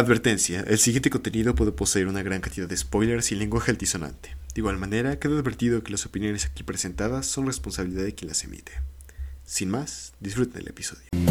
Advertencia, el siguiente contenido puede poseer una gran cantidad de spoilers y lenguaje altisonante. De igual manera, queda advertido que las opiniones aquí presentadas son responsabilidad de quien las emite. Sin más, disfruten el episodio.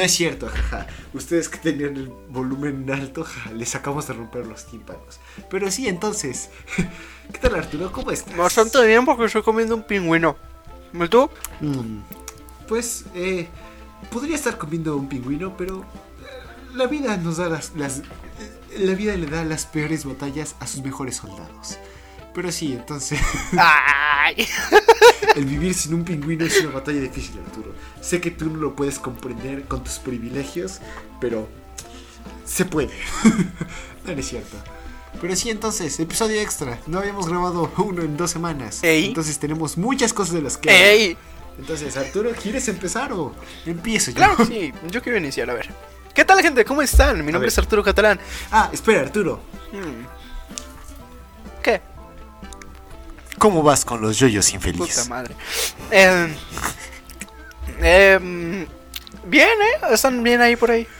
No es cierto, jaja. Ustedes que tenían el volumen alto, les acabamos de romper los tímpanos. Pero sí, entonces, ¿qué tal Arturo? ¿Cómo estás? Bastante bien porque estoy comiendo un pingüino. ¿Y tú? Mm, pues, eh, podría estar comiendo un pingüino, pero eh, la vida nos da las, las- eh, la vida le da las peores batallas a sus mejores soldados. Pero sí, entonces, ¡Ay! el vivir sin un pingüino es una batalla difícil, Arturo. Sé que tú no lo puedes comprender con tus privilegios, pero se puede. no es cierto. Pero sí, entonces, episodio extra. No habíamos grabado uno en dos semanas. Ey. Entonces tenemos muchas cosas de las que... ¡Ey! Entonces, Arturo, ¿quieres empezar o empiezo yo? Claro sí, yo quiero iniciar, a ver. ¿Qué tal, gente? ¿Cómo están? Mi nombre es Arturo Catalán. Ah, espera, Arturo. Hmm. ¿Qué? ¿Cómo vas con los yoyos Puta infelices? madre. Em, em, bien, ¿eh? Están bien ahí por ahí.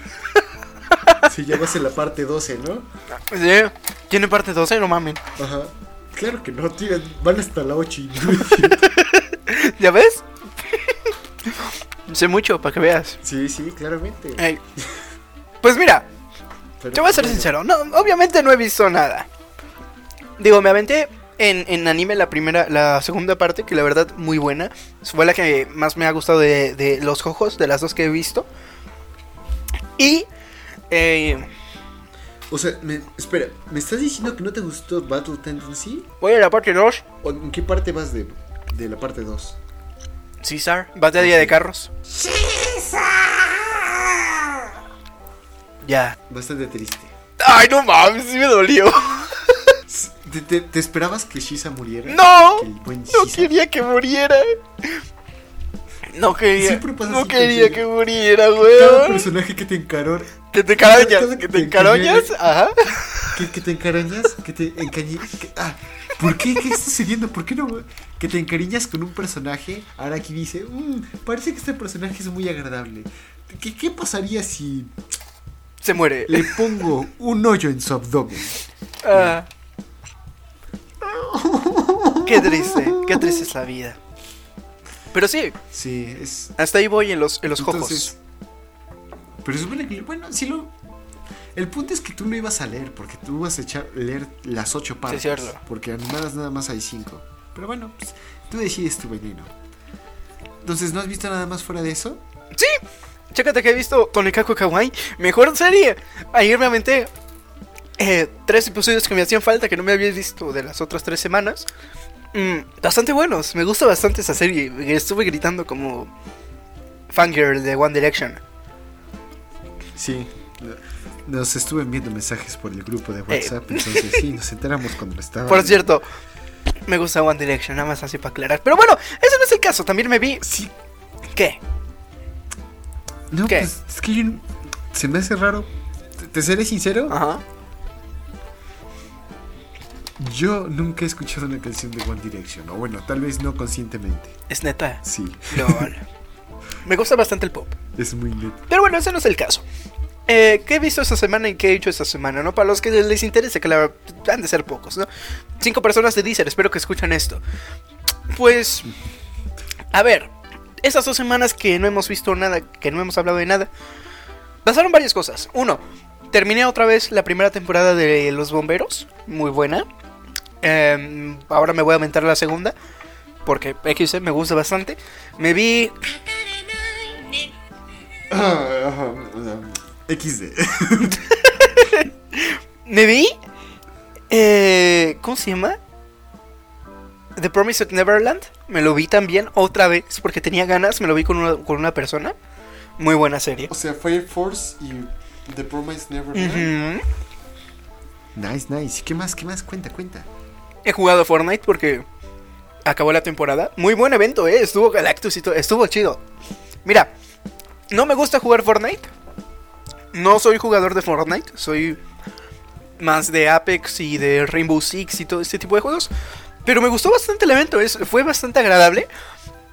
Si ya vas en la parte 12, ¿no? Sí. ¿Tiene parte 12? No mamen. Ajá. Claro que no, tío, van hasta la 8 y ¿Ya ves? sé mucho, para que veas. Sí, sí, claramente. Ey. Pues mira, Pero- Te voy a ser sincero, no, obviamente no he visto nada. Digo, me aventé en, en anime la primera, la segunda parte, que la verdad muy buena. Fue la que más me ha gustado de, de los ojos, de las dos que he visto. Y eh, O sea, me- espera, ¿me estás diciendo que no te gustó Battle Tendency? voy a la parte 2. ¿O en qué parte vas de, de la parte 2? César, batalla de carros. Ya. Bastante triste. Ay, no mames, sí me dolió. ¿Te, te- te esperabas que Shisa muriera? No, Que no Shisa- quería que muriera. No quería, Siempre pasa no quería que muriera, Cada weón. personaje que te encaró, Que te Cada que que te encaroñas, ajá. que, que te encarañas, que te que- ah, ¿por qué? ¿Qué está sucediendo? ¿Por qué no? Que te encariñas con un personaje, ahora aquí dice, "Mm, parece que este personaje es muy agradable. ¿Qué, qué pasaría si Se muere. le pongo un hoyo en su abdomen? Ah. Qué triste, qué triste es la vida. Pero sí, Sí, es... hasta ahí voy en los, en los Entonces, pero supone que, bueno, si lo... El punto es que tú no ibas a leer, porque tú vas a echar, leer las ocho partes. cierto. Porque animadas nada más hay cinco. Pero bueno, pues, tú decides tu veneno. Entonces, ¿no has visto nada más fuera de eso? Sí, chécate que he visto Tonikaku Kawaii, mejor serie. Ayer me aventé eh, tres episodios que me hacían falta, que no me había visto de las otras tres semanas. Mm, bastante buenos, me gusta bastante esa serie. Estuve gritando como fangirl de One Direction. Sí. Nos estuve enviando mensajes por el grupo de WhatsApp, entonces sí, nos enteramos cuando estaba. Eh. Por cierto, me gusta One Direction, nada más así para aclarar. Pero bueno, ese no es el caso. También me vi. Sí. ¿Qué? No, ¿Qué? pues es que yo- se me hace raro. ¿Te, te seré sincero? Ajá. Yo nunca he escuchado una canción de One Direction. O bueno, tal vez no conscientemente. Es neta. Sí, LOL. me gusta bastante el pop. es muy neto. Pero bueno, ese no es el caso. Eh, ¿Qué he visto esta semana y qué he hecho esta semana? ¿no? Para los que les interese, que la, han de ser pocos, ¿no? Cinco personas de Deezer, espero que escuchen esto. Pues, a ver, esas dos semanas que no hemos visto nada, que no hemos hablado de nada, pasaron varias cosas. Uno, terminé otra vez la primera temporada de Los Bomberos, muy buena. Eh, ahora me voy a aventar la segunda, porque XC me gusta bastante. Me vi XD. Me vi. eh, ¿Cómo se llama? The Promised Neverland. Me lo vi también otra vez porque tenía ganas. Me lo vi con una, con una persona. Muy buena serie. O sea, Fire Force y The Promise Never Ujú. Nice, nice. ¿Qué más? ¿Qué más? Cuenta, cuenta. He jugado Fortnite porque acabó la temporada. Muy buen evento, eh. Estuvo Galactus y todo. Estuvo chido. Mira, no me gusta jugar Fortnite. No soy jugador de Fortnite. Soy más de Apex y de Rainbow Six y todo este tipo de juegos. Pero me gustó bastante el evento. Es, fue bastante agradable.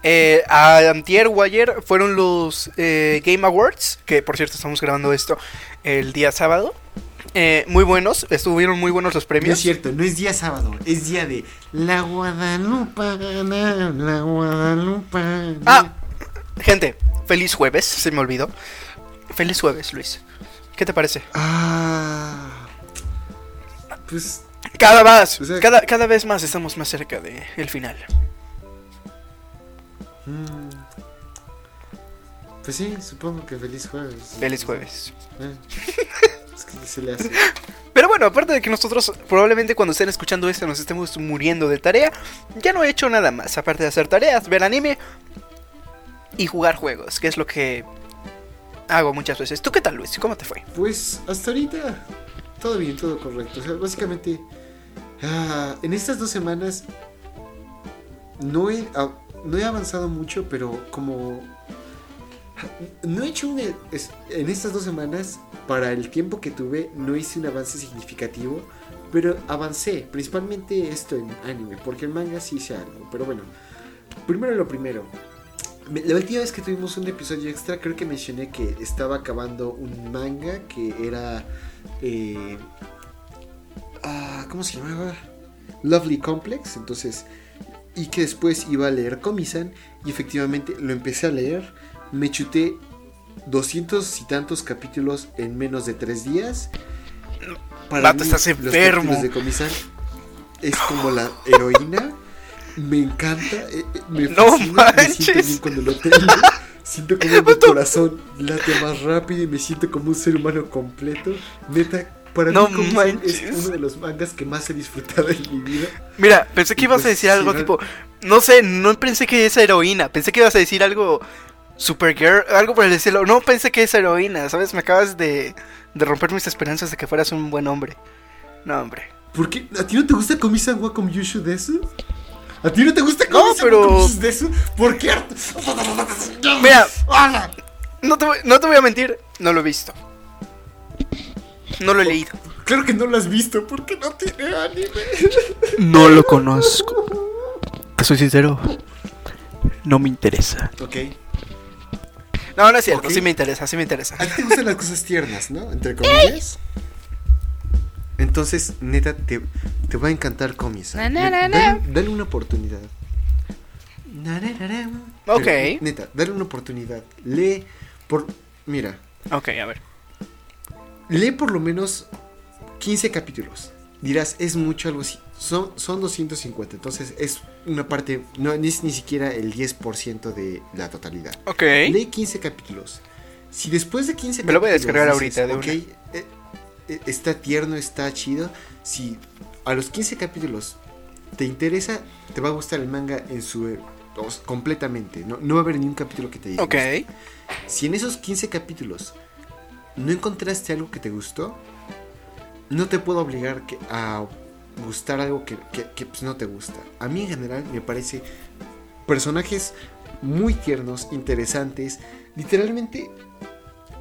Eh, a Antier o fueron los eh, Game Awards. Que por cierto estamos grabando esto el día sábado. Eh, muy buenos. Estuvieron muy buenos los No premios. es cierto, no es día sábado, es día de la Guadalupe, la Guadalupe. Ah, gente, feliz jueves, se me olvidó. Feliz jueves, Luis. ¿Qué te parece? Ah, pues Cada más, O sea- cada, cada vez más estamos más cerca del el final. mm, pues sí, supongo que feliz jueves. Feliz jueves. Eh, es que se le hace. Pero bueno, aparte de que nosotros probablemente cuando estén escuchando esto nos estemos muriendo de tarea, ya no he hecho nada más, aparte de hacer tareas, ver anime y jugar juegos, que es lo que hago muchas veces. ¿Tú qué tal, Luis? ¿Cómo te fue? Pues hasta ahorita todo bien, todo correcto. O sea, básicamente ah, en estas dos semanas no he, ah, no he avanzado mucho, pero como no he hecho un e- en estas dos semanas para el tiempo que tuve no hice un avance significativo, pero avancé principalmente esto en anime, porque en manga sí hice algo. Pero bueno, primero lo primero. Me- La última vez que tuvimos un episodio extra, creo que mencioné que estaba acabando un manga que era. eh, ah, ¿Cómo se llamaba? Lovely Complex. Entonces. Y que después iba a leer Komi-san. Y efectivamente lo empecé a leer. Me chuté 200 y tantos capítulos en menos de 3 días. Vato, estás los enfermo. capítulos de Komi-san es como la heroína. Me encanta, eh, eh, me No fascina, me siento manches. bien cuando lo tengo. Siento como mi corazón late más rápido y me siento como un ser humano completo. Neta, para No mí Komi-san es manches. uno de los mangas que más he disfrutado en mi vida. Mira, pensé que Y ibas pues, a decir algo ¿no? tipo, no sé, no pensé que es heroína, pensé que ibas a decir algo Supergirl, algo por el estilo. No pensé que es heroína, ¿sabes? Me acabas de, de romper mis esperanzas de que fueras un buen hombre. No, hombre. ¿Por qué? ¿A ti no te gusta Komi-san wa Komyushu Desu? ¿A ti no te gusta No, Komi-san pero- Komyushu Desu? ¿Por qué? Mira. No te, voy- no te voy a mentir, no lo he visto. No lo he leído. Claro que no lo has visto, porque no tiene anime. No lo conozco. Te soy sincero. No me interesa. Ok. No, no es cierto, sí me interesa, sí me interesa. A ti te gustan las cosas tiernas, ¿no? Entre comillas. Entonces, neta, te, te va a encantar Komi-san. Na, na, na, Dale, na. dale una oportunidad. Na, na, na, na. Ok. Pero, neta, dale una oportunidad. Lee por... Mira, Ok, a ver. lee por lo menos 15 capítulos. Dirás, es mucho algo así. Son, son 250, entonces es una parte, no es ni siquiera el 10% de la totalidad. Ok. Lee 15 capítulos. Si después de 15 Me lo voy a capítulos descargar dices, ahorita de "Ok, eh, eh, está tierno, está chido. Si a los 15 capítulos te interesa, te va a gustar el manga en su eh, completamente. No, no va a haber ni un capítulo que te diga. Ok. Si en esos 15 capítulos no encontraste algo que te gustó, no te puedo obligar que- a gustar algo que, que- que, pues, no te gusta. A mí en general me parece personajes muy tiernos, interesantes. Literalmente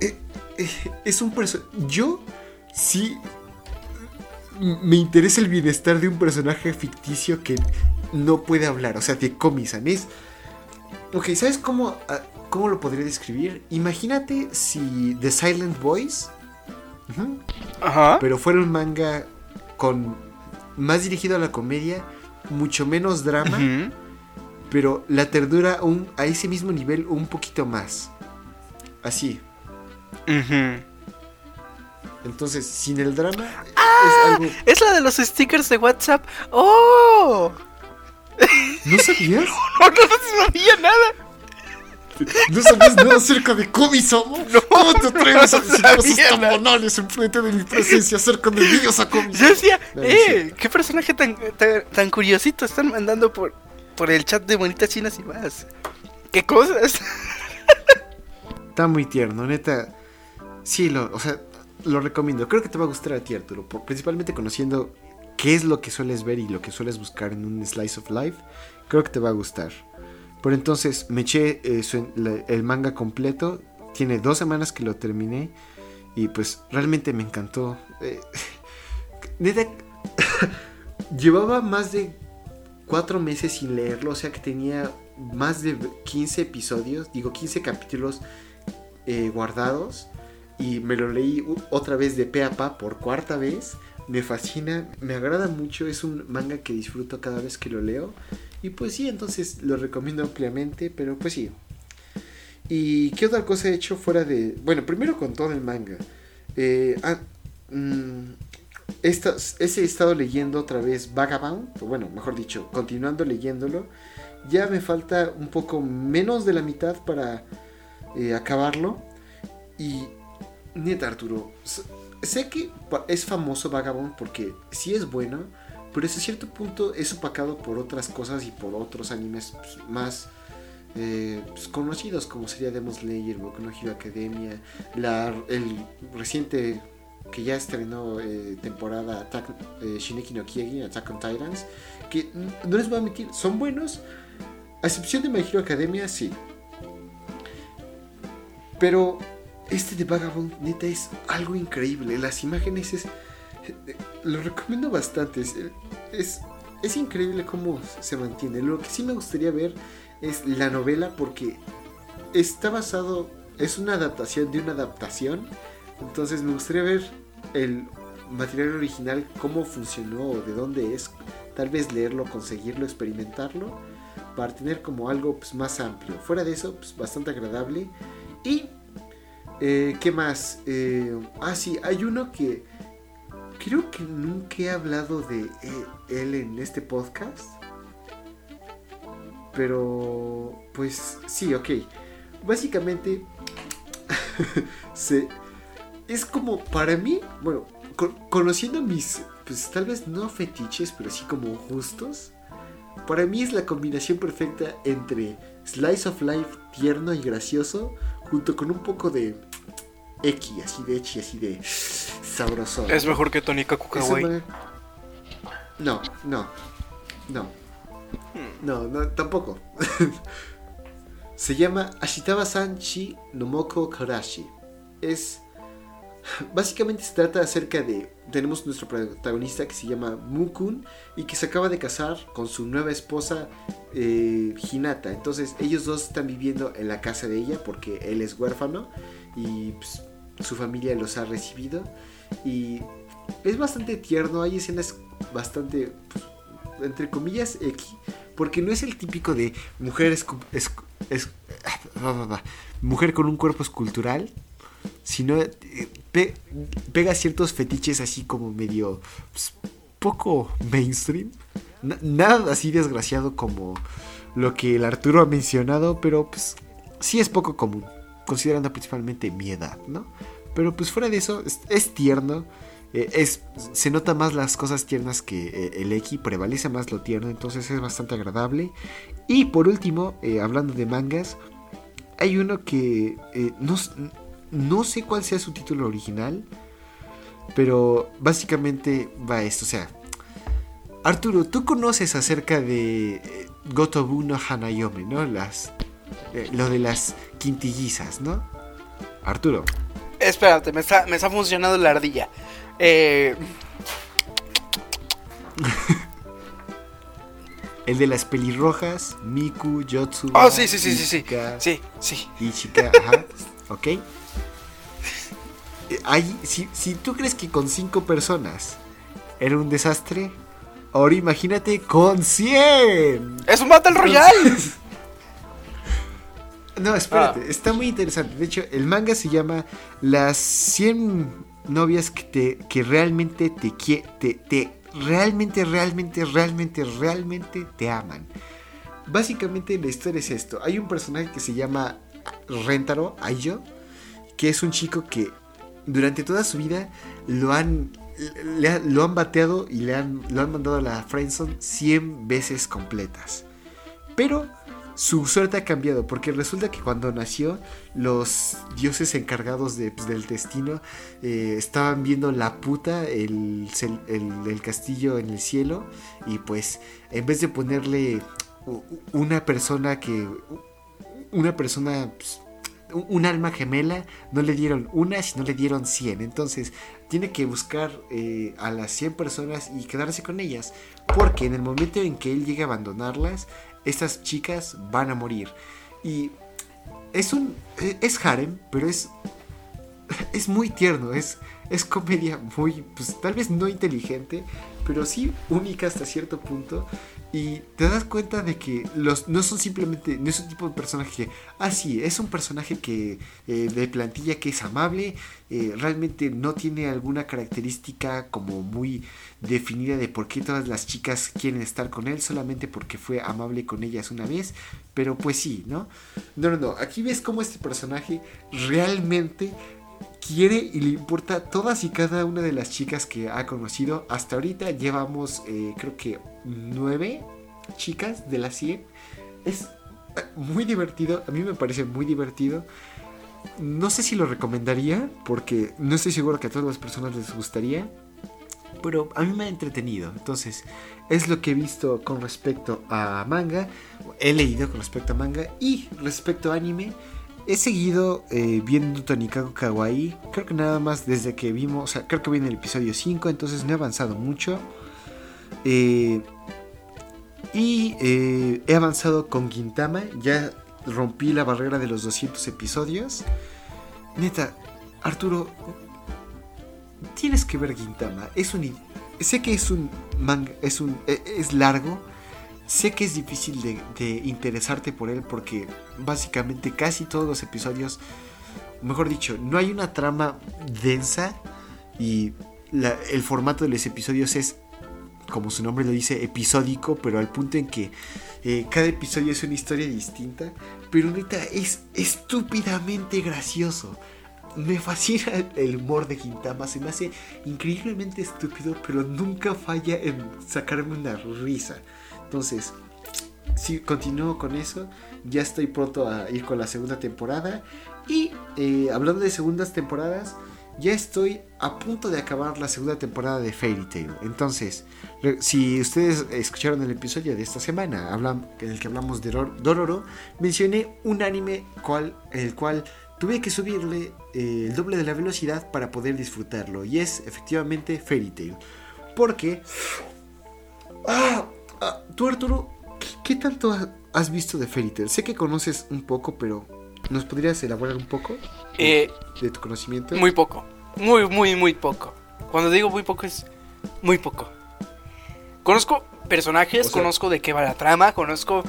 eh, eh, es un personaje... Yo sí me interesa el bienestar de un personaje ficticio que no puede hablar. O sea, de Komi-san. Es... Ok, ¿sabes cómo, ah, cómo lo podría describir? Imagínate si The Silent Voice, Ajá. pero fuera un manga con más dirigido a la comedia, mucho menos drama, pero la ternura un, a ese mismo nivel un poquito más. Así. Entonces, sin el drama, Ah. es algo... Es la de los stickers de WhatsApp. ¡Oh! ¿No sabías? No, no sabía nada. ¿No sabías nada acerca de Komi-sama? ¿Cómo te atreves a no decir cosas tan banales en frente de mi presencia acerca de Dios a Komi? Yo decía, No, no es eh, qué personaje tan, tan, tan curiosito están mandando por, por el chat de bonitas chinas y más. ¿Qué cosas? Está muy tierno, neta. Sí, lo, o sea, lo recomiendo. Creo que te va a gustar a ti, Arturo. por- principalmente conociendo qué es lo que sueles ver y lo que sueles buscar en un slice of life. Creo que te va a gustar. Por entonces, me eché eh, el manga completo. Tiene dos semanas que lo terminé. Y pues realmente me encantó. Eh, llevaba más de cuatro meses sin leerlo. O sea que tenía más de 15 episodios. Digo, 15 capítulos eh, guardados y me lo leí otra vez de pe a pa por cuarta vez. Me fascina, me agrada mucho, es un manga que disfruto cada vez que lo leo. Y pues sí, entonces lo recomiendo ampliamente, pero pues sí. ¿Y qué otra cosa he hecho fuera de... Bueno, primero con todo el manga. Eh, ah, mm, he estado leyendo otra vez Vagabond, bueno, mejor dicho, continuando leyéndolo. Ya me falta un poco menos de la mitad para eh, acabarlo. Y neta, Arturo, sé que es famoso Vagabond porque sí es bueno, pero hasta cierto punto es opacado por otras cosas y por otros animes pues, más eh, pues, conocidos, como sería Demon Slayer, Boku Hero Academia, la, el reciente que ya estrenó eh, temporada Attack, eh, Shineki no Kyojin, Attack on Titans, que no les voy a mentir, son buenos, a excepción de My Hero Academia, sí. Pero este de Vagabond, neta, es algo increíble. Las imágenes es. Lo recomiendo bastante. Es, es, increíble cómo se mantiene. Lo que sí me gustaría ver es la novela porque está basado. Es una adaptación de una adaptación. Entonces me gustaría ver el material original, cómo funcionó, de dónde es. Tal vez leerlo, conseguirlo, experimentarlo. Para tener como algo pues, más amplio. Fuera de eso, pues, bastante agradable. Y eh, ¿Qué más? Eh, ah, sí, hay uno que creo que nunca he hablado de eh, él en este podcast. Pero, pues sí, ok. Básicamente, es como para mí, bueno, co- conociendo mis, pues tal vez no fetiches, pero sí como gustos. Para mí es la combinación perfecta entre slice of life tierno y gracioso, junto con un poco de X, así de echi, así de sabroso. Es mejor que Kawaii. man- No, no, no. No, no, tampoco. Se llama Ashitaba Sanchi Nomoko Karashi. Es. Básicamente se trata acerca de. Tenemos nuestro protagonista que se llama Mukun y que se acaba de casar con su nueva esposa eh, Hinata. Entonces ellos dos están viviendo en la casa de ella porque él es huérfano y pues, su familia los ha recibido. Y es bastante tierno, hay escenas bastante, pues, entre comillas, X, porque no es el típico de mujer, es- mujer con un cuerpo escultural, sino eh, pe- pega ciertos fetiches así como medio pues, poco mainstream. Na- nada así desgraciado como lo que el Arturo ha mencionado, pero pues sí es poco común, considerando principalmente mi edad, ¿no? Pero pues fuera de eso, es, tierno. eh, es, se nota más las cosas tiernas que eh, el X, prevalece más lo tierno, entonces es bastante agradable. Y por último, eh, hablando de mangas, hay uno que no, no sé cuál sea su título original, pero básicamente va esto, o sea, Arturo, tú conoces acerca de Gotobu no Hanayome, ¿no? Las, lo de las quintillizas, ¿no? Arturo. Espérate, me está, me está funcionando la ardilla. Eh, El de las pelirrojas, Miku, Yotsu. oh, sí, sí, sí, sí, sí. Ichika, Sí, sí. Ichika, ajá. Ok. Eh, si, si tú crees que con cinco personas era un desastre, ahora imagínate con 100. ¡Es un Battle Royale! No, espérate, Ah. está muy interesante. De hecho, el manga se llama Las 100 novias que te que realmente te te, te realmente realmente realmente realmente te aman. Básicamente la historia es esto. Hay un personaje que se llama Rentaro Aiyo, que es un chico que durante toda su vida lo han, le lo han bateado y le han, lo han mandado a la friendzone 100 veces completas. Pero su suerte ha cambiado porque resulta que cuando nació los dioses encargados de, pues, del destino eh, estaban viendo la puta, el, el- castillo en el cielo y pues en vez de ponerle una persona que... Una persona... pues, un- un alma gemela, no le dieron una, sino le dieron 100. Entonces, tiene que buscar eh, a las 100 personas y quedarse con ellas. Porque en el momento en que él llegue a abandonarlas, estas chicas van a morir. Y es un. Es harem, pero es. Es muy tierno, es, es comedia muy, pues tal vez no inteligente, pero sí única hasta cierto punto. Y te das cuenta de que los no son simplemente, no es un tipo de personaje que, ah, sí, es un personaje que eh, de plantilla que es amable, eh, realmente no tiene alguna característica como muy definida de por qué todas las chicas quieren estar con él, solamente porque fue amable con ellas una vez, pero pues sí, ¿no? No, no, no, aquí ves cómo este personaje realmente quiere y le importa todas y cada una de las chicas que ha conocido. Hasta ahorita llevamos, eh, creo que nueve chicas de las 100. Es eh, muy divertido, a mí me parece muy divertido. No sé si lo recomendaría, porque no estoy seguro que a todas las personas les gustaría. Pero a mí me ha entretenido. Entonces, es lo que he visto con respecto a manga. He leído con respecto a manga. Y respecto a anime, he seguido eh, viendo Tonikaku Kawaii. Creo que nada más desde que vimos. O sea, creo que vi en el episodio 5. Entonces no he avanzado mucho. Eh, y eh, he avanzado con Gintama. Ya rompí la barrera de los 200 episodios. Neta, Arturo, tienes que ver Gintama. Es un, sé que es un manga, es un, e- es largo. Sé que es difícil de, interesarte por él porque básicamente casi todos los episodios, mejor dicho, no hay una trama densa y el formato de los episodios es, como su nombre lo dice, episódico, pero al punto en que eh, cada episodio es una historia distinta. Pero neta, es estúpidamente gracioso. Me fascina el humor de Quintama, se me hace increíblemente estúpido, pero nunca falla en sacarme una risa. Entonces, si continúo con eso, ya estoy pronto a ir con la segunda temporada. Y eh, hablando de segundas temporadas, ya estoy a punto de acabar la segunda temporada de Fairy Tail. Entonces, si ustedes escucharon el episodio de esta semana, en el que hablamos de Dor- Dororo, mencioné un anime cual, el cual tuve que subirle eh, el doble de la velocidad para poder disfrutarlo. Y es efectivamente Fairy Tail. Porque... Ah, ah, tú Arturo, ¿qué, qué tanto ha- has visto de Fairy Tail? Sé que conoces un poco, pero ¿nos podrías elaborar un poco Eh, de tu conocimiento? muy poco. Muy, muy, muy poco. Cuando digo muy poco es muy poco. Conozco personajes, O sea- conozco de qué va la trama, conozco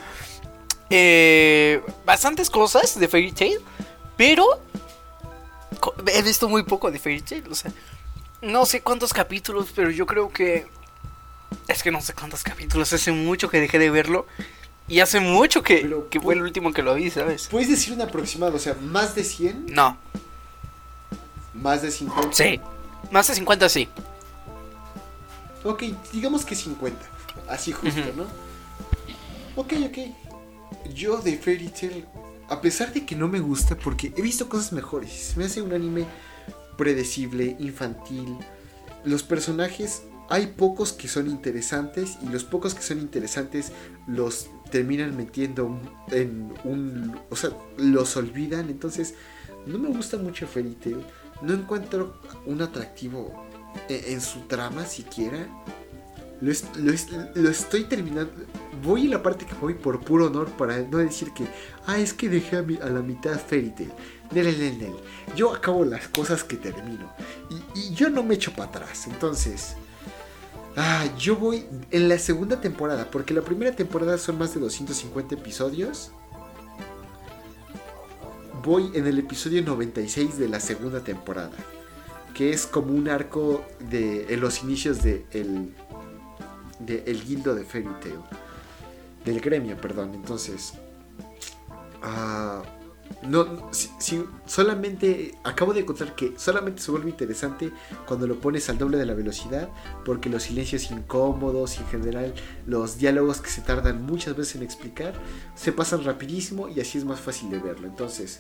eh, bastantes cosas de Fairy Tail, pero he visto muy poco de Fairy Tail. O sea, no sé cuántos capítulos, pero yo creo que... Es que no sé cuántos capítulos, hace mucho que dejé de verlo. Y hace mucho que, Pero, que fue el último que lo vi, ¿sabes? ¿Puedes decir un aproximado? O sea, ¿más de 100? No, ¿Más de 50? sí. Más de 50 sí. Ok, digamos que 50. Así justo. ¿no? Ok, ok. Yo de Fairy Tail, a pesar de que no me gusta, porque he visto cosas mejores. Me hace un anime predecible, infantil. Los personajes, hay pocos que son interesantes y los pocos que son interesantes los terminan metiendo en un... O sea, los olvidan. Entonces, no me gusta mucho Fairy Tail. No encuentro un atractivo e- en su trama siquiera. Lo, es- lo es- lo estoy terminando. Voy en la parte que voy por puro honor para no decir que, ah, es que dejé a, la mitad Fairy Tail. Nel, nel, nel. Yo acabo las cosas que termino. Y yo no me echo para atrás. Entonces, ah, yo voy en la segunda temporada. Porque la primera temporada son más de 250 episodios. Voy en el episodio 96 de la segunda temporada que es como un arco de en los inicios de el de el guildo de Fairy Tail del gremio perdón entonces ah, no, si, si solamente acabo de encontrar que solamente se vuelve interesante cuando lo pones al doble de la velocidad, porque los silencios incómodos y en general los diálogos que se tardan muchas veces en explicar se pasan rapidísimo y así es más fácil de verlo. Entonces,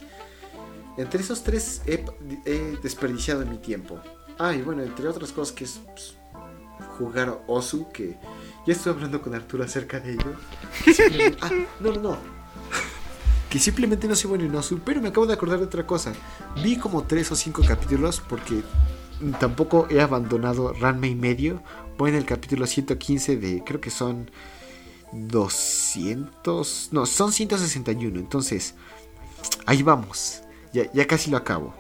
entre esos tres he, he desperdiciado mi tiempo. Ah, y bueno, entre otras cosas que es pues, jugar Osu, que ya estoy hablando con Arturo acerca de ello. Ah, no, no, no. Que simplemente no soy bueno en Osu, pero me acabo de acordar de otra cosa. Vi como tres o cinco capítulos porque tampoco he abandonado Ranma y medio. Voy en el capítulo 115 de, creo que son 200, no, son 161. Entonces, ahí vamos. Ya, ya casi lo acabo.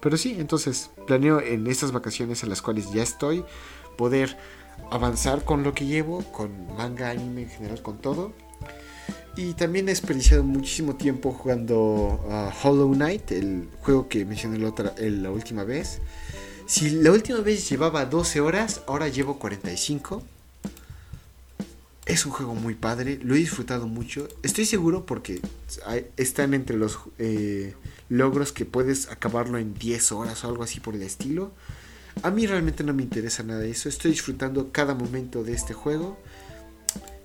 Pero sí, entonces planeo en estas vacaciones en las cuales ya estoy poder avanzar con lo que llevo, con manga, anime en general, con todo. Y también he desperdiciado muchísimo tiempo jugando a Hollow Knight, el juego que mencioné la, última vez. Si la última vez llevaba 12 horas, ahora llevo 45. Es un juego muy padre, lo he disfrutado mucho. Estoy seguro porque están entre los eh, logros que puedes acabarlo en 10 horas o algo así por el estilo. A mí realmente no me interesa nada eso. Estoy disfrutando cada momento de este juego.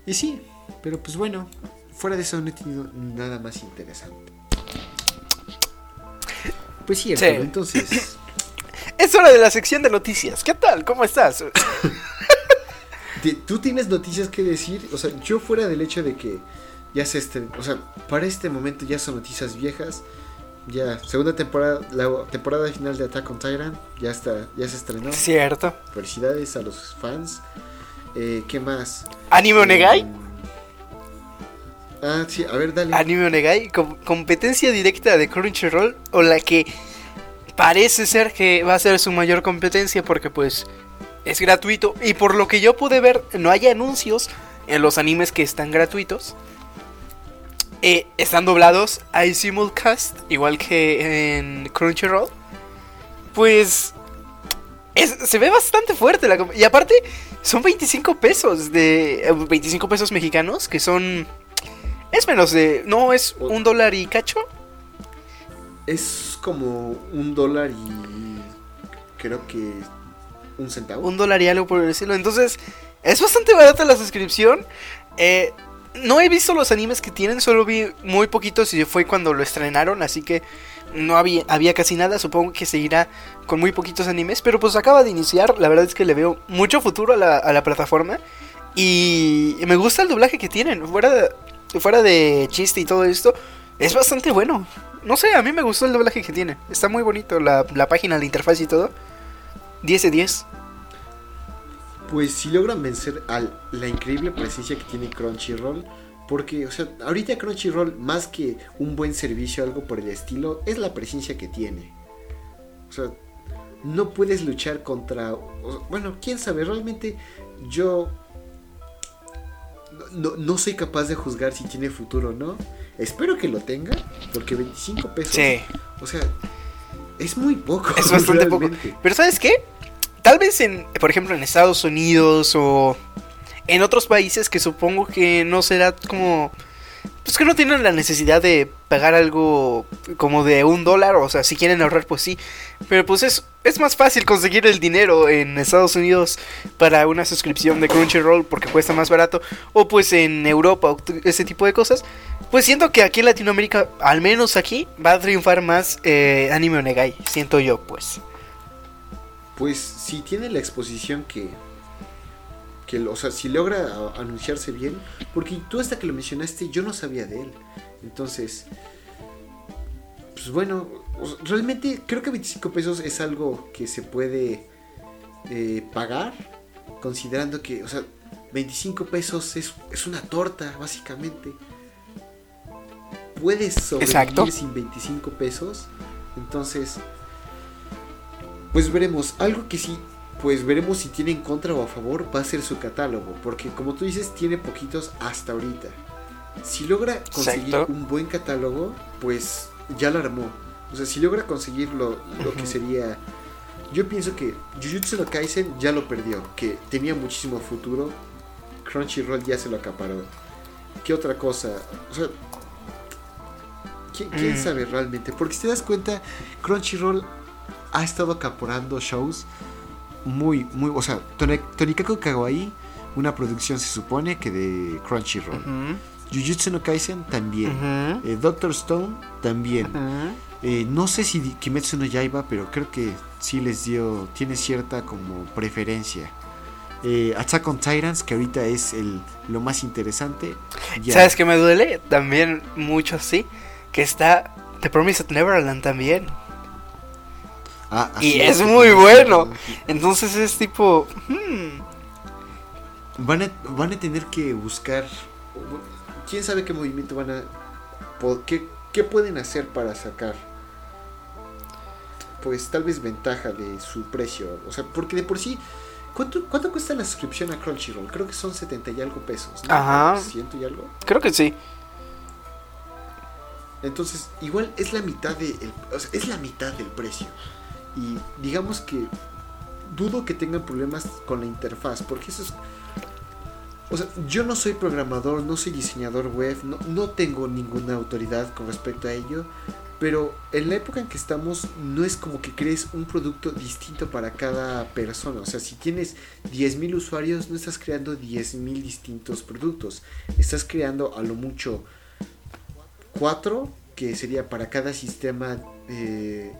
Y sí, pero pues bueno, fuera de eso no he tenido nada más interesante. Pues sí, Sí. Entonces... Es hora de la sección de noticias. ¿Qué tal? ¿Cómo estás? ¿Tú tienes noticias que decir? O sea, yo fuera del hecho de que ya se estren... O sea, para este momento ya son noticias viejas. Ya, segunda temporada, la temporada final de Attack on Titan ya está, ya se estrenó. Cierto. Felicidades a los fans. Eh, ¿Qué más? Anime Onegai. Mm, Ah, sí, a ver, dale. Anime Onegai, com- competencia directa de Crunchyroll o la que parece ser que va a ser su mayor competencia porque pues es gratuito y por lo que yo pude ver no hay anuncios en los animes que están gratuitos. Eh, están doblados, hay simulcast igual que en Crunchyroll. Pues es- se ve bastante fuerte la y aparte son 25 pesos de eh, 25 pesos mexicanos que son es menos de. No, es un dólar y cacho. Es como un dólar y creo que un centavo. Un dólar y algo por decirlo. Entonces, es bastante barata la suscripción. Eh, no he visto los animes que tienen, solo vi muy poquitos y fue cuando lo estrenaron, así que no había, había casi nada. Supongo que seguirá con muy poquitos animes, pero pues acaba de iniciar. La verdad es que le veo mucho futuro a la, a la plataforma. Y me gusta el doblaje que tienen. Fuera de, fuera de chiste y todo esto, es bastante bueno. No sé, a mí me gustó el doblaje que tiene. Está muy bonito la, la página, la interfaz y todo. 10 de 10. Pues si logran vencer a la increíble presencia que tiene Crunchyroll, porque, o sea, ahorita Crunchyroll, más que un buen servicio o algo por el estilo, es la presencia que tiene. O sea, no puedes luchar contra. bueno, quién sabe, realmente yo. No, no soy capaz de juzgar si tiene futuro o no. Espero que lo tenga, porque 25 pesos. Sí. O sea, es muy poco. Es bastante poco. Pero ¿sabes qué? Tal vez en, por ejemplo, en Estados Unidos o en otros países que supongo que no será como... Pues que no tienen la necesidad de pagar algo como de un dólar, o sea, si quieren ahorrar, pues sí. Pero pues es, es más fácil conseguir el dinero en Estados Unidos para una suscripción de Crunchyroll porque cuesta más barato. O pues en Europa, ese tipo de cosas. Pues siento que aquí en Latinoamérica, al menos aquí, va a triunfar más eh, Anime Onegai, siento yo, pues. Pues si tiene la exposición que, que o sea, si logra anunciarse bien, porque tú hasta que lo mencionaste yo no sabía de él. Entonces, pues bueno, realmente creo que 25 pesos es algo que se puede eh, pagar, considerando que, o sea, 25 pesos es, es una torta, básicamente. Puedes sobrevivir Exacto. sin 25 pesos. Entonces, pues veremos. Algo que sí, pues veremos si tiene en contra o a favor va a ser su catálogo. Porque como tú dices, tiene poquitos hasta ahorita. Si logra conseguir Exacto. un buen catálogo, pues ya lo armó. O sea, si logra conseguir lo, lo que Ujú. sería... Yo pienso que Jujutsu no Kaisen ya lo perdió. Que tenía muchísimo futuro. Crunchyroll ya se lo acaparó. ¿Qué otra cosa? O sea... ¿Quién, quién Mm. sabe realmente? Porque si te das cuenta, Crunchyroll ha estado acaparando shows muy, muy. O sea, Tonikaku Kawaii, una producción se supone que de Crunchyroll. Ujú, Jujutsu no Kaisen también. Eh, Doctor Stone también. Eh, no sé si Kimetsu no Yaiba, pero creo que sí les dio. Tiene cierta como preferencia. Eh, Attack on Titans, que ahorita es el, lo más interesante. ya. ¿Sabes qué me duele? También mucho así. Que está The Promised Neverland también. Ah, Y es muy bueno. Entonces es tipo. hmm, Van a, van a tener que buscar. ¿Quién sabe qué movimiento van a. ¿Qué, qué pueden hacer para sacar? Pues tal vez ventaja de su precio. O sea, porque de por sí. ¿Cuánto, cuánto cuesta la suscripción a Crunchyroll? Creo que son 70 y algo pesos. ¿no? Ajá. 100 y algo. creo que sí. Entonces, igual es la mitad de el- o sea, es la mitad del precio. Y digamos que dudo que tengan problemas con la interfaz, porque eso es o sea, yo no soy programador, no soy diseñador web, no, no tengo ninguna autoridad con respecto a ello, pero en la época en que estamos no es como que crees un producto distinto para cada persona. O sea, si tienes 10.000 usuarios, no estás creando 10.000 distintos productos. Estás creando a lo mucho 4, que sería para cada sistema, eh,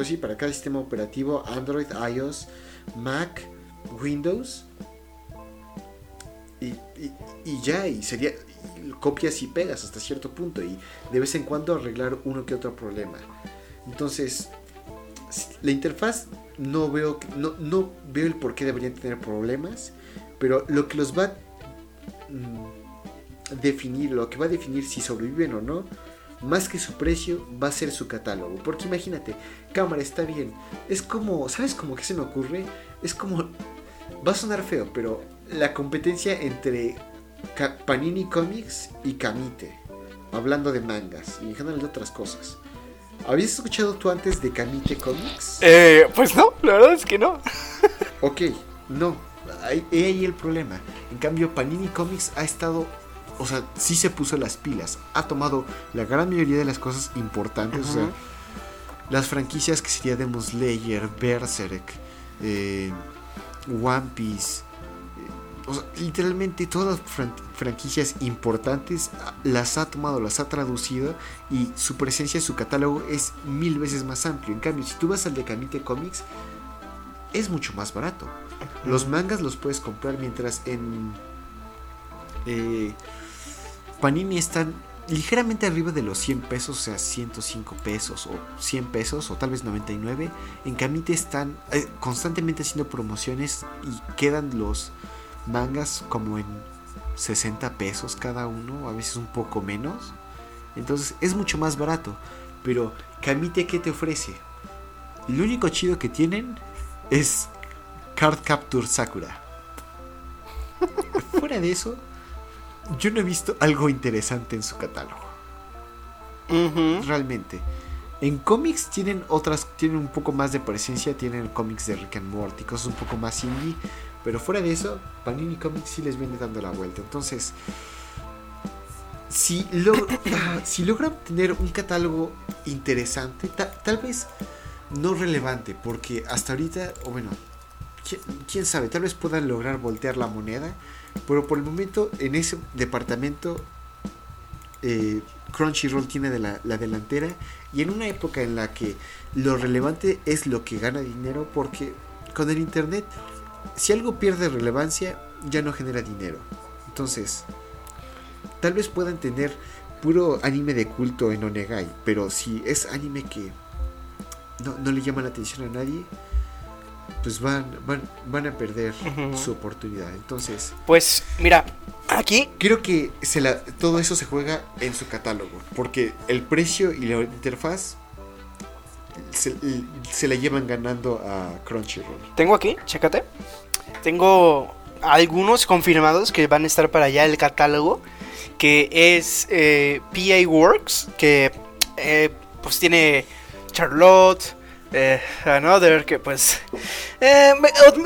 pues sí, para cada sistema operativo, Android, iOS, Mac, Windows. Y, ya, y sería copias y pegas hasta cierto punto y de vez en cuando arreglar uno que otro problema. Entonces, la interfaz no veo, no, no veo el por qué deberían tener problemas, pero lo que los va a mm, definir, lo que va a definir si sobreviven o no, más que su precio, va a ser su catálogo. Porque imagínate, cámara está bien. Es como, ¿sabes cómo que se me ocurre? Es como, va a sonar feo, pero la competencia entre Panini Comics y Kamite. Hablando de mangas y en general de otras cosas. ¿Habías escuchado tú antes de Kamite Comics? Eh, pues no, la verdad es que no. Ok, no. He ahí el problema. En cambio, Panini Comics ha estado. O sea, sí se puso las pilas. Ha tomado la gran mayoría de las cosas importantes. O sea, las franquicias que sería Demon Slayer, Berserk, eh, One Piece. eh, o sea, literalmente todas las fran- franquicias importantes ah, las ha tomado, las ha traducido y su presencia en su catálogo es mil veces más amplio. En cambio, si tú vas al de Kamite Comics, es mucho más barato. Los mangas los puedes comprar mientras en eh, Panini están ligeramente arriba de los 100 pesos, o sea, 105 pesos o 100 pesos o tal vez 99. En Kamite están eh, constantemente haciendo promociones y quedan los mangas como en 60 pesos cada uno, a veces un poco menos. Entonces es mucho más barato. Pero Kamite, ¿qué te ofrece? Lo único chido que tienen es Card Capture Sakura. Fuera de eso, yo no he visto algo interesante en su catálogo. Realmente. En cómics tienen otras, tienen un poco más de presencia, tienen cómics de Rick and Morty, cosas un poco más indie. Pero fuera de eso, Panini Comics sí les viene dando la vuelta. Entonces, si, log- ah, si logran tener un catálogo interesante, ta- tal vez no relevante, porque hasta ahorita, o bueno, qui- quién sabe, tal vez puedan lograr voltear la moneda, pero por el momento en ese departamento eh, Crunchyroll tiene de la, la delantera y en una época en la que lo relevante es lo que gana dinero, porque con el internet, si algo pierde relevancia, ya no genera dinero. Entonces, tal vez puedan tener puro anime de culto en Onegai, pero si es anime que no, no le llama la atención a nadie, pues van, van, van a perder su oportunidad. Entonces, Pues mira, aquí creo que se la, todo eso se juega en su catálogo, porque el precio y la interfaz se, se la llevan ganando a Crunchyroll. tengo aquí, chécate. Tengo algunos confirmados que van a estar para allá el catálogo. Que es eh, PA Works. Que eh, pues tiene Charlotte. Eh, Another. Que pues. eh,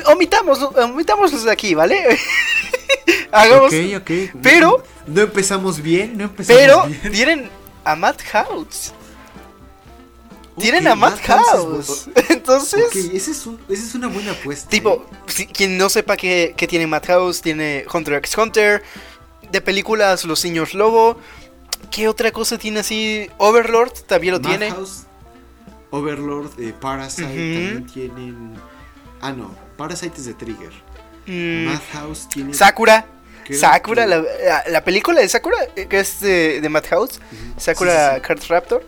omitamos, omitámoslos de aquí, ¿vale? Hagamos. Ok, ok. pero- No empezamos bien, no empezamos Pero bien. tienen a Madhouse. Tienen Ok, a Madhouse. Madhouse es Entonces, Ok, esa es, un- esa es una buena apuesta. tipo, ¿eh? si- quien no sepa que, que tiene Madhouse, tiene Hunter x Hunter. De películas, Los Niños Lobo. ¿Qué otra cosa tiene así? Overlord también lo tiene. Overlord, eh, Parasite también tienen. Ah, no, Parasite es de Trigger. Mm, Madhouse tiene. Sakura. Sakura, la, la- la película de Sakura, eh, que es de, de Madhouse. Sakura Sí, sí, Card Raptor.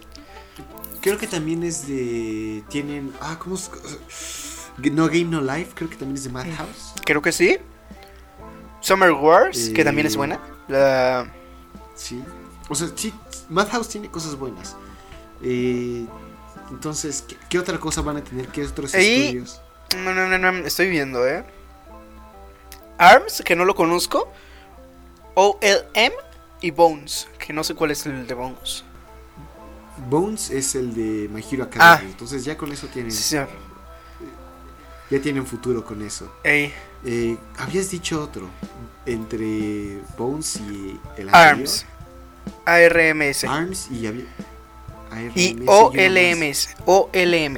Creo que también es de. Tienen. Ah, ¿cómo es? No Game No Life, creo que también es de Madhouse. Creo que sí. Summer Wars, que también es Eh, buena. La, Sí. O sea, sí, Madhouse tiene cosas buenas. Eh, entonces, ¿qué, qué otra cosa van a tener? ¿Qué otros Ahí- estudios? No, no, no, no, estoy viendo, eh. ARMS, que no lo conozco. OLM y Bones, que no sé cuál es el de Bones. Bones es el de My Hero Academia. Ah. Entonces, ya con eso tienen. Sí, señor. Ya tienen futuro con eso. Ey, Eh, habías dicho otro. Entre Bones y el anterior. ARMS. ARMS. ARMS y había. Y ARMS. OLMS. OLM.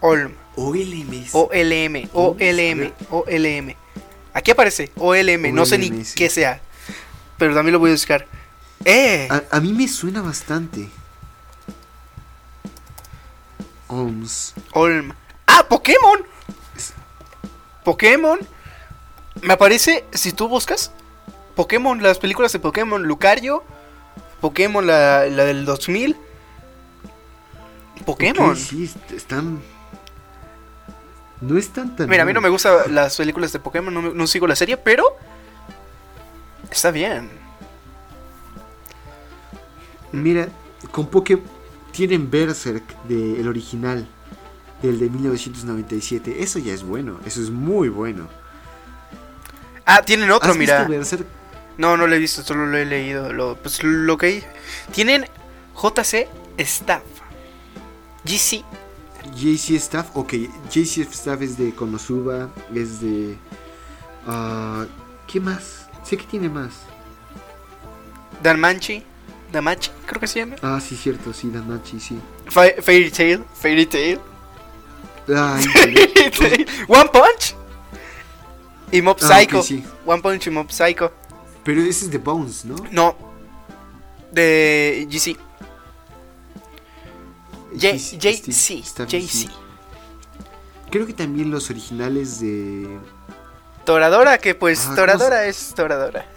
OLM. OLMS. OLM. OLM. OLM. Aquí aparece OLM. No sé ni qué sea. Pero también lo voy a buscar. ¡Eh! A, a mí me suena bastante. OMS. Olm. ¡Ah, Pokémon! Pokémon. Me aparece, si tú buscas, Pokémon, las películas de Pokémon, Lucario, Pokémon, la, la del 2000. Pokémon. Ok, sí, est- están. No están tan. Mira, a mí no me gustan las películas de Pokémon, no, no sigo la serie, pero está bien. Mira, con Poké tienen Berserk del original, del de 1997. Eso ya es bueno, eso es muy bueno. Ah, tienen otro, ¿Has mira. visto Berserk? No, no lo he visto, solo lo he leído. Lo, pues lo que hay. Tienen JC Staff. GC. JC Staff, ok, JC Staff es de Konosuba, es de... ah, ¿Qué más? Sé que tiene más. Danmanchi. Damachi, creo que se llama. Ah, sí, cierto, sí, Danachi, sí. Fa- Fairy Tail. Fairy Tail. Ah. Fairy Tail. One Punch. Y Mob Ah, Psycho. sí. One Punch y Mob Psycho. Pero ese es de Bones, ¿no? No. De GC. J- JC, JC. Staff JC. Creo que también los originales de... Toradora, que pues Ah, ¿cómo Toradora es Toradora.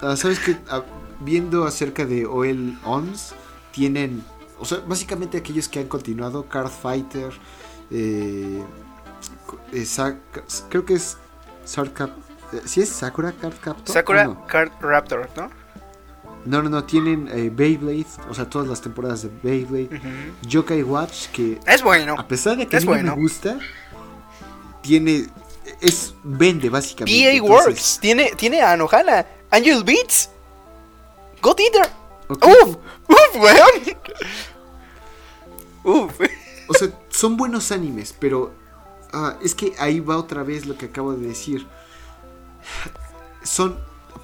Ah, ¿Sabes qué? Ah, viendo acerca de OL ONS, tienen, o sea, básicamente aquellos que han continuado, Card Fighter, eh, eh, creo que es Sarkap, eh, ¿sí es Sakura Card Captor? Sakura. Card Raptor, ¿no? No, no, no, tienen eh, Beyblade, o sea, todas las temporadas de Beyblade, Ujú. Yokai Watch, que Es bueno. a pesar de que Es a mí no bueno. me gusta, tiene, es, vende básicamente. PA entonces, Works. Tiene, tiene a Anohana. Angel Beats. God Eater. ok. Uf. Uf, weón. Uf. O sea, son buenos animes, pero ah, es que ahí va otra vez lo que acabo de decir. Son,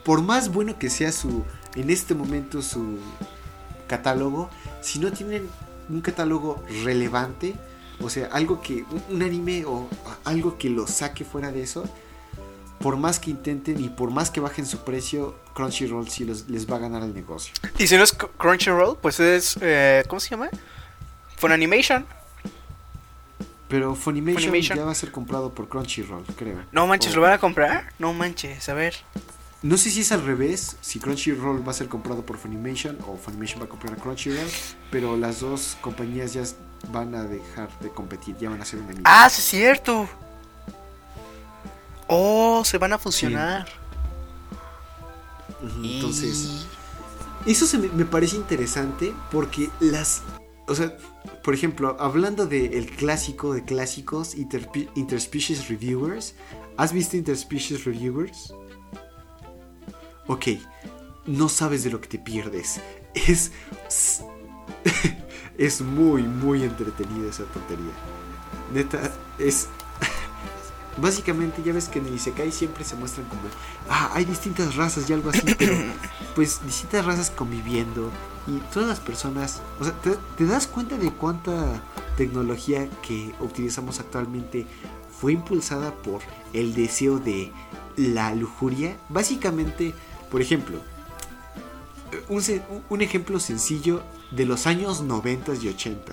por más bueno que sea su, en este momento su catálogo, si no tienen un catálogo relevante, o sea, algo que, un, anime o algo que lo saque fuera de eso, por más que intenten y por más que bajen su precio, Crunchyroll sí los- les va a ganar el negocio. Y si no es Cr- Crunchyroll, pues es. eh, ¿Cómo se llama? Funimation. Pero Funimation, Funimation. ya va a ser comprado por Crunchyroll, creo. No manches, ¿lo van a comprar? No manches, a ver. No sé si es al revés, si Crunchyroll va a ser comprado por Funimation o Funimation va a comprar a Crunchyroll, pero las dos compañías ya van a dejar de competir, ya van a ser enemigos. Ah, sí es cierto. Oh, se van a Y- Entonces, eso se me, me parece interesante porque las, o sea, por ejemplo, hablando del clásico de clásicos, Interspecies Reviewers, ¿has visto Interspecies Reviewers? Ok, no sabes de lo que te pierdes. Es, es muy, muy entretenida esa tontería. Neta, es, Básicamente ya ves que en el Isekai siempre se muestran como, ah, hay distintas razas y algo así, pero pues distintas razas conviviendo y todas las personas, o sea, te, te das cuenta de cuánta tecnología que utilizamos actualmente fue impulsada por el deseo de la lujuria. Básicamente, por ejemplo, un, ejemplo sencillo de los años 90 y 80.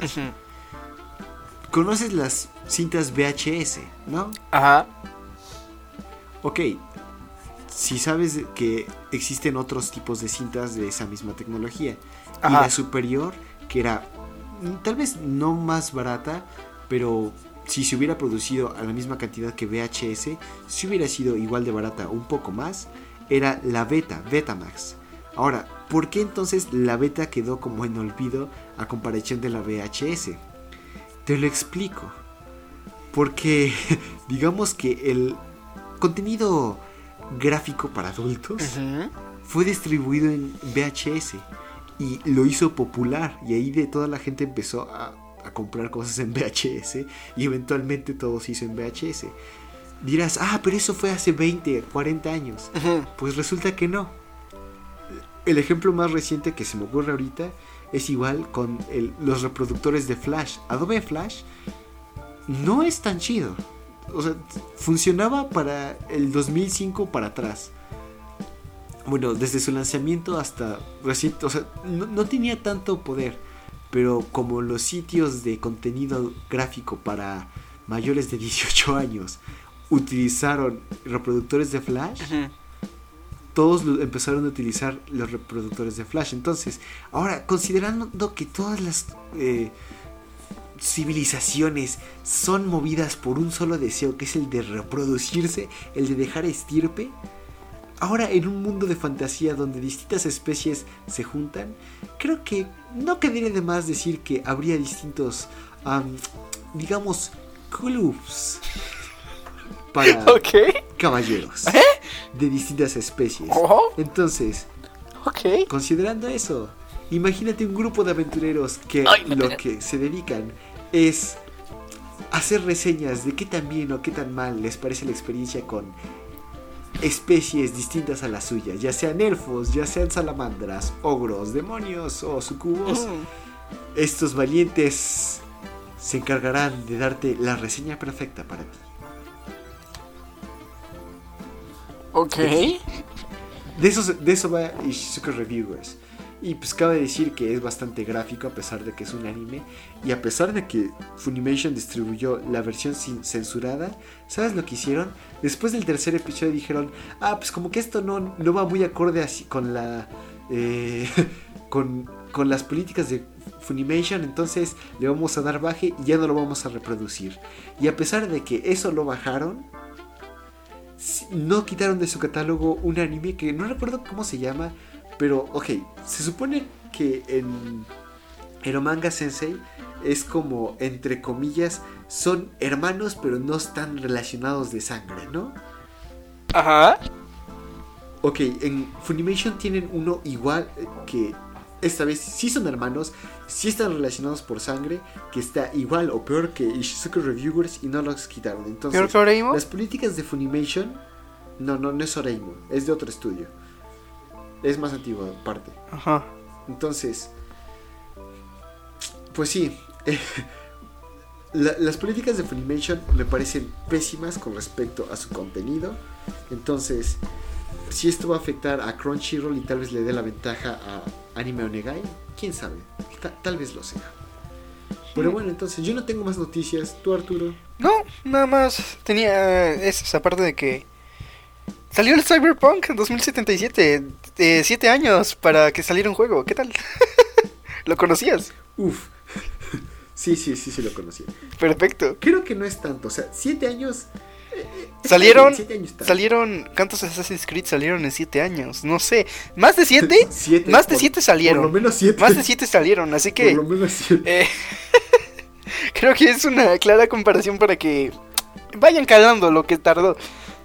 Conoces las cintas VHS, ¿no? Ajá. Ok, si sabes que existen otros tipos de cintas de esa misma tecnología. Y la superior, que era mm, tal vez no más barata, pero si se hubiera producido a la misma cantidad que VHS, si hubiera sido igual de barata, un poco más, era la Beta, Betamax. Ahora, ¿por qué entonces la Beta quedó como en olvido a comparación de la VHS? Te lo explico. Porque digamos que el contenido gráfico para adultos fue distribuido en VHS y lo hizo popular y ahí de toda la gente empezó a, a comprar cosas en VHS y eventualmente todo se hizo en VHS. Dirás, ah, pero eso fue hace 20, 40 años. Pues resulta que no. El ejemplo más reciente que se me ocurre ahorita es igual con el- los reproductores de Flash. Adobe Flash no es tan chido. O sea, funcionaba para el 2005 para atrás. Bueno, desde su lanzamiento hasta reciente, o sea, no, no tenía tanto poder. Pero como los sitios de contenido gráfico para mayores de 18 años utilizaron reproductores de Flash, todos empezaron a utilizar los reproductores de Flash. Entonces, ahora, considerando que todas las eh, civilizaciones son movidas por un solo deseo, que es el de reproducirse, el de dejar estirpe, ahora en un mundo de fantasía donde distintas especies se juntan, creo que no quedaría de más decir que habría distintos, am, digamos, clubs para Ok. caballeros de distintas especies. Oh, Entonces, ok. considerando eso, imagínate un grupo de aventureros que Ay, lo que se dedican es hacer reseñas de qué tan bien o qué tan mal les parece la experiencia con especies distintas a la suya, ya sean elfos, ya sean salamandras, ogros, demonios o sucubos. Estos valientes se encargarán de darte la reseña perfecta para ti. Ok. De eso, de eso va Ishizuka Reviewers. Y pues cabe decir que es bastante gráfico a pesar de que es un anime. Y a pesar de que Funimation distribuyó la versión sin censurada, ¿sabes lo que hicieron? Después del tercer episodio dijeron, ah, pues como que esto no, no va muy acorde con la... eh, con, con las políticas de Funimation, entonces le vamos a dar baje y ya no lo vamos a reproducir. Y a pesar de que eso lo bajaron, no quitaron de su catálogo un anime que no recuerdo cómo se llama, pero ok, se supone que en Eromanga Sensei es como, entre comillas, son hermanos pero no están relacionados de sangre, ¿no? Ajá. Ok, en Funimation tienen uno igual eh, que esta vez sí son hermanos, sí están relacionados por sangre, que está igual o peor que Ishizuka Reviewers y no los quitaron. Entonces, ¿Peor que Oreimo? las políticas de Funimation, no, no, no es Oreimo, es de otro estudio. Es más antiguo aparte. Ajá. Entonces, pues sí, eh, la- las políticas de Funimation me parecen pésimas con respecto a su contenido. Entonces, si esto va a afectar a Crunchyroll y tal vez le dé la ventaja a Anime Onegai, quién sabe, Ta- tal vez lo sea. Pero bueno, entonces yo no tengo más noticias. ¿Tú, Arturo? No, nada más tenía eso, aparte de que salió el Cyberpunk en 2077, eh, siete años para que saliera un juego. ¿Qué tal? ¿Lo conocías? Uf. sí, sí, sí, sí lo conocí. Perfecto. Creo que no es tanto, o sea, siete años... Salieron, salieron, ¿cuántos Assassin's Creed salieron en siete años? No sé, más de siete, Siete, más de por- siete Por lo salieron, menos siete. más de siete salieron, así que Por lo menos siete. eh, creo que es una clara comparación para que vayan calando lo que tardó.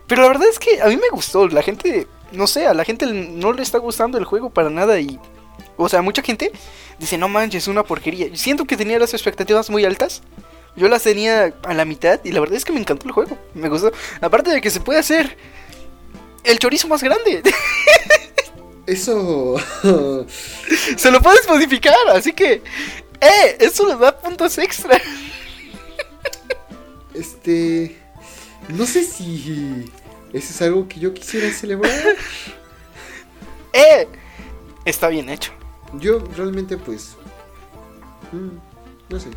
Pero la verdad es que a mí me gustó, la gente, no sé, a la gente no le está gustando el juego para nada y, o sea, mucha gente dice, no manches, es una porquería. Siento que tenía las expectativas muy altas, Yo las tenía a la mitad y la verdad es que me encantó el juego. Me gustó. Aparte de que se puede hacer el chorizo más grande. Eso. se lo puedes modificar, así que... ¡Eh! Eso le da puntos extra. este. No sé si. Eso es algo que yo quisiera celebrar. ¡Eh! Está bien hecho. Yo realmente, pues. mm, no sé.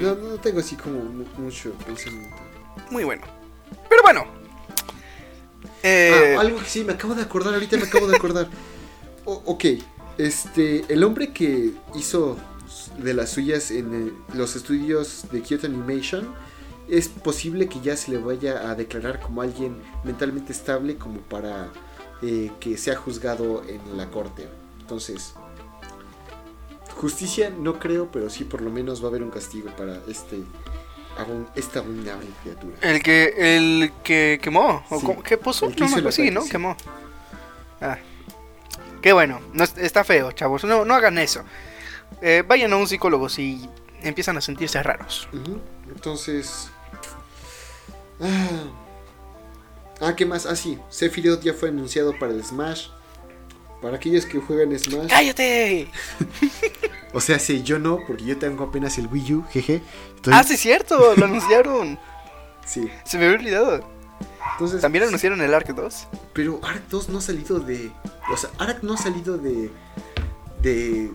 No, no tengo así como mu- mucho pensamiento. Muy bueno. Pero bueno. Eh, Ah, algo que sí, me acabo de acordar, ahorita me acabo de acordar. O- ok, este, el hombre que hizo de las suyas en eh, los estudios de Kyoto Animation, es posible que ya se le vaya a declarar como alguien mentalmente estable como para eh, que sea juzgado en la corte. Entonces, justicia no creo, pero sí por lo menos va a haber un castigo para este esta abominable criatura. el que el que quemó. ¿O Sí. ¿Qué puso? Que No, hizo me el acuerdo, sí, ataque, ¿no? sí. Quemó. Ah. Qué bueno. No, es- está feo, chavos. No, no hagan eso. Eh, vayan a un psicólogo si empiezan a sentirse raros. Entonces. Ah, ah, ¿qué más? Ah, sí. Sephiroth ya fue anunciado para el Smash. Para aquellos que juegan Smash. ¡Cállate! O sea, sí, yo no, porque yo tengo apenas el Wii U, jeje. Estoy- Ah, sí, es cierto. Lo anunciaron. sí. Se me había olvidado. Entonces, También anunciaron el Ark 2. Pero Ark 2 no ha salido de. O sea, Ark no ha salido de. De.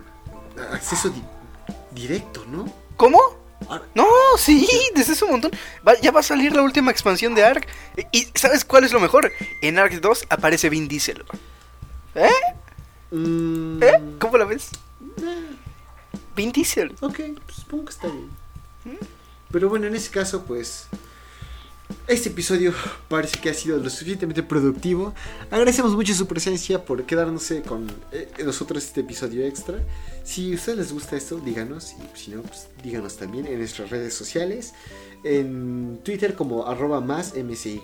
Acceso di- directo, ¿no? ¿Cómo? Ark- No, sí, desde hace un montón. Va- ya va a salir la última expansión de Ark. Y ¿sabes cuál es lo mejor? En Ark 2 aparece Vin Diesel. ¿Eh? Mm, ¿Eh? ¿Cómo la ves? eh, Vin Diesel. Ok, pues supongo que está bien. Pero bueno, en ese caso, pues. Este episodio parece que ha sido lo suficientemente productivo. Agradecemos mucho su presencia por quedarnos con eh, nosotros este episodio extra. Si a ustedes les gusta esto, díganos. Y si no, pues díganos también en nuestras redes sociales. En Twitter como arroba más msy.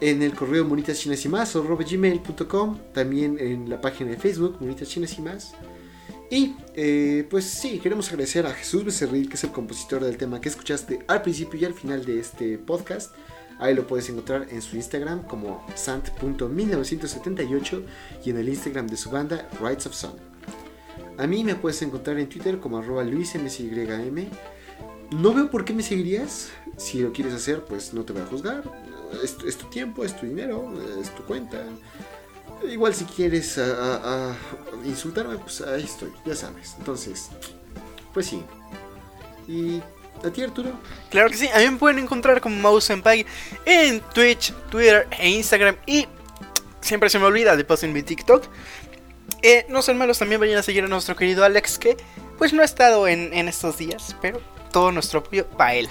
En el correo monitas chinas y más arroba gmail.com. También en la página de Facebook monitas chinas y más. Y eh, pues sí, queremos agradecer a Jesús Becerril, que es el compositor del tema que escuchaste al principio y al final de este podcast. Ahí lo puedes encontrar en su Instagram como sant.1978 y en el Instagram de su banda Rights of Sun. A mí me puedes encontrar en Twitter como arroba luismsym. No veo por qué me seguirías. Si lo quieres hacer, pues no te voy a juzgar. Es, es tu tiempo, es tu dinero, es tu cuenta. Igual si quieres a, a- a insultarme, pues ahí estoy, ya sabes. Entonces, pues sí. ¿Y a ti, Arturo? Claro que sí, a mí me pueden encontrar como Mouse Senpai en Twitch, Twitter e Instagram. Y siempre se me olvida de paso en mi TikTok. Eh, no sean malos, también vayan a seguir a nuestro querido Alex, que pues no ha estado en, en estos días, pero todo nuestro apoyo para él.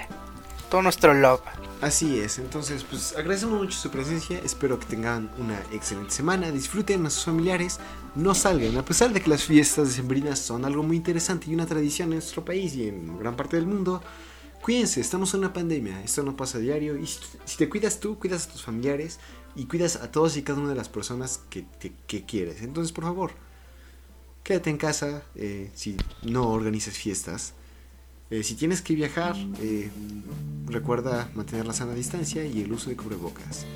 Todo nuestro love. Así es, entonces pues agradecemos mucho su presencia, espero que tengan una excelente semana, disfruten a sus familiares, no salgan, a pesar de que las fiestas decembrinas son algo muy interesante y una tradición en nuestro país y en gran parte del mundo, cuídense, estamos en una pandemia, esto no pasa a diario y si, te cuidas tú, cuidas a tus familiares y cuidas a todas y cada una de las personas que, te- que quieres, entonces por favor, quédate en casa eh, si no organizas fiestas. Eh, si tienes que viajar, eh, recuerda mantener la sana distancia y el uso de cubrebocas.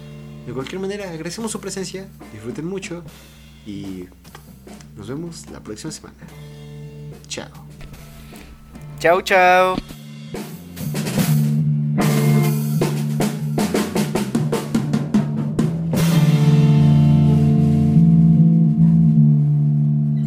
De cualquier manera, agradecemos su presencia, disfruten mucho y nos vemos la próxima semana. Chao. Chao, chao.